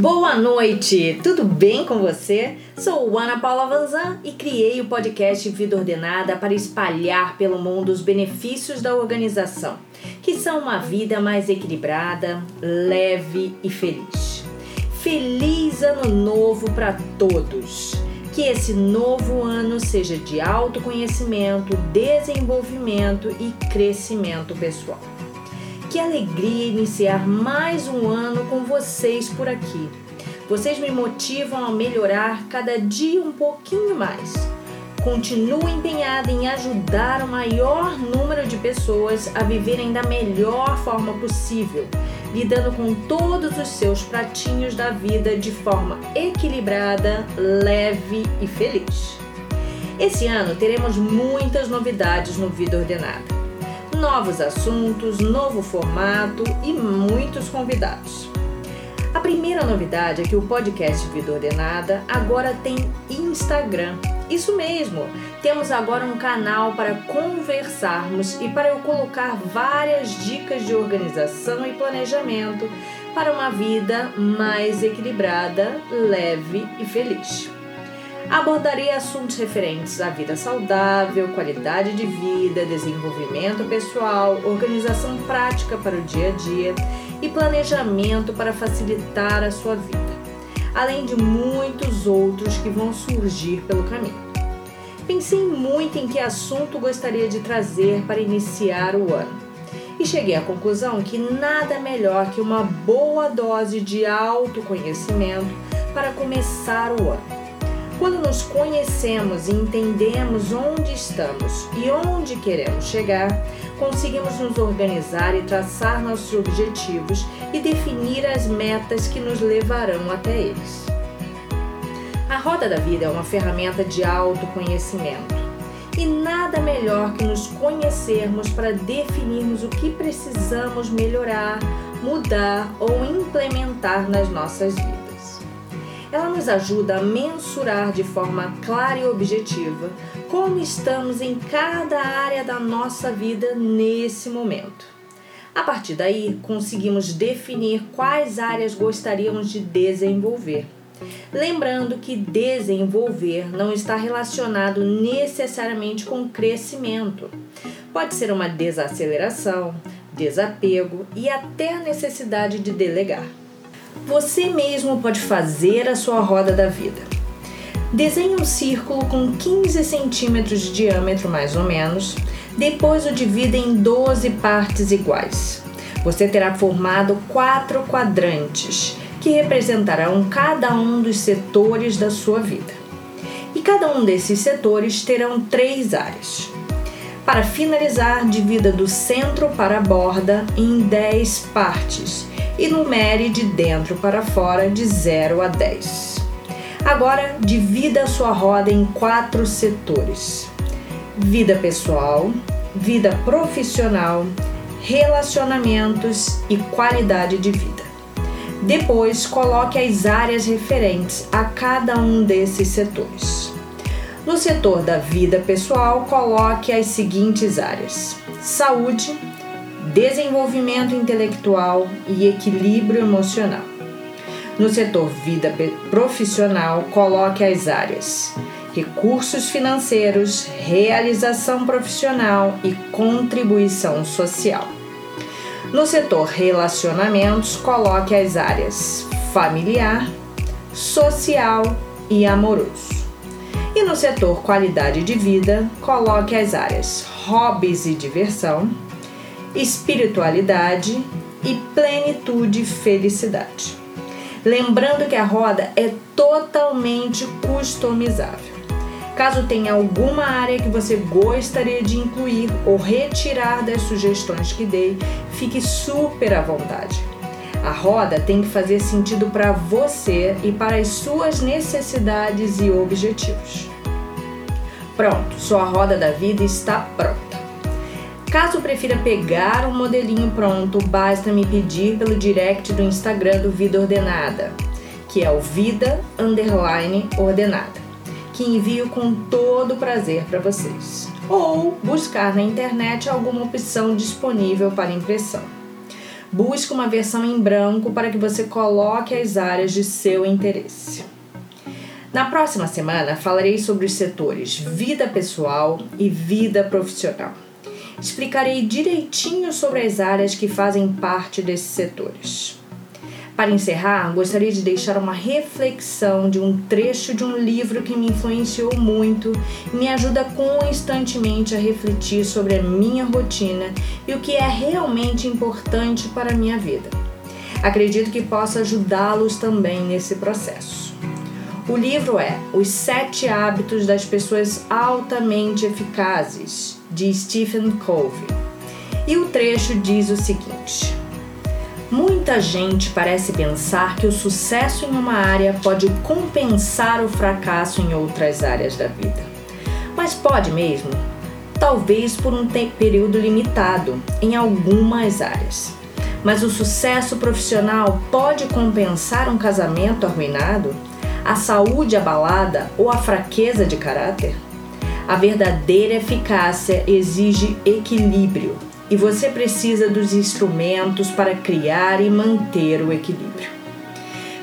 Boa noite, tudo bem com você? Sou Ana Paula Vanzan e criei o podcast Vida Ordenada para espalhar pelo mundo os benefícios da organização, que são uma vida mais equilibrada, leve e feliz. Feliz Ano Novo para todos! Que esse novo ano seja de autoconhecimento, desenvolvimento e crescimento pessoal. Que alegria iniciar mais um ano com vocês por aqui. Vocês me motivam a melhorar cada dia um pouquinho mais. Continuo empenhada em ajudar o maior número de pessoas a viverem da melhor forma possível, lidando com todos os seus pratinhos da vida de forma equilibrada, leve e feliz. Esse ano teremos muitas novidades no Vida Ordenada novos assuntos, novo formato e muitos convidados. A primeira novidade é que o podcast Vida Ordenada agora tem Instagram. Isso mesmo, temos agora um canal para conversarmos e para eu colocar várias dicas de organização e planejamento para uma vida mais equilibrada, leve e feliz. Abordarei assuntos referentes à vida saudável, qualidade de vida, desenvolvimento pessoal, organização prática para o dia a dia e planejamento para facilitar a sua vida, além de muitos outros que vão surgir pelo caminho. Pensei muito em que assunto gostaria de trazer para iniciar o ano e cheguei à conclusão que nada melhor que uma boa dose de autoconhecimento para começar o ano. Quando nos conhecemos e entendemos onde estamos e onde queremos chegar, conseguimos nos organizar e traçar nossos objetivos e definir as metas que nos levarão até eles. A roda da vida é uma ferramenta de autoconhecimento. E nada melhor que nos conhecermos para definirmos o que precisamos melhorar, mudar ou implementar nas nossas vidas. Ela nos ajuda a mensurar de forma clara e objetiva como estamos em cada área da nossa vida nesse momento. A partir daí, conseguimos definir quais áreas gostaríamos de desenvolver. Lembrando que desenvolver não está relacionado necessariamente com crescimento. Pode ser uma desaceleração, desapego e até a necessidade de delegar. Você mesmo pode fazer a sua roda da vida. Desenhe um círculo com 15 centímetros de diâmetro, mais ou menos, depois o divida em 12 partes iguais. Você terá formado quatro quadrantes, que representarão cada um dos setores da sua vida. E cada um desses setores terão três áreas. Para finalizar, divida do centro para a borda em 10 partes e numere de dentro para fora de 0 a 10. Agora, divida a sua roda em quatro setores: vida pessoal, vida profissional, relacionamentos e qualidade de vida. Depois, coloque as áreas referentes a cada um desses setores. No setor da vida pessoal, coloque as seguintes áreas: saúde, desenvolvimento intelectual e equilíbrio emocional. No setor vida profissional, coloque as áreas recursos financeiros, realização profissional e contribuição social. No setor relacionamentos, coloque as áreas familiar, social e amoroso. E no setor qualidade de vida, coloque as áreas hobbies e diversão, espiritualidade e plenitude e felicidade. Lembrando que a roda é totalmente customizável. Caso tenha alguma área que você gostaria de incluir ou retirar das sugestões que dei, fique super à vontade. A roda tem que fazer sentido para você e para as suas necessidades e objetivos. Pronto, sua roda da vida está pronta. Caso prefira pegar um modelinho pronto, basta me pedir pelo direct do Instagram do Vida Ordenada, que é o Vida Underline Ordenada, que envio com todo prazer para vocês. Ou buscar na internet alguma opção disponível para impressão. Busque uma versão em branco para que você coloque as áreas de seu interesse. Na próxima semana falarei sobre os setores vida pessoal e vida profissional. Explicarei direitinho sobre as áreas que fazem parte desses setores. Para encerrar, gostaria de deixar uma reflexão de um trecho de um livro que me influenciou muito e me ajuda constantemente a refletir sobre a minha rotina e o que é realmente importante para a minha vida. Acredito que possa ajudá-los também nesse processo. O livro é Os Sete Hábitos das Pessoas Altamente Eficazes, de Stephen Covey. E o trecho diz o seguinte: Muita gente parece pensar que o sucesso em uma área pode compensar o fracasso em outras áreas da vida. Mas pode mesmo? Talvez por um período limitado em algumas áreas. Mas o sucesso profissional pode compensar um casamento arruinado? a saúde abalada ou a fraqueza de caráter? A verdadeira eficácia exige equilíbrio e você precisa dos instrumentos para criar e manter o equilíbrio.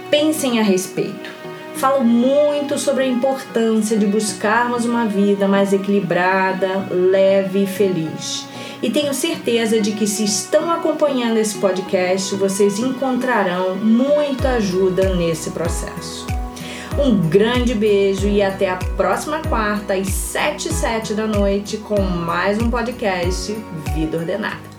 Pensem a respeito. Falo muito sobre a importância de buscarmos uma vida mais equilibrada, leve e feliz. E tenho certeza de que, se estão acompanhando esse podcast, vocês encontrarão muita ajuda nesse processo. Um grande beijo e até a próxima quarta às 7 e 7 da noite com mais um podcast Vida Ordenada.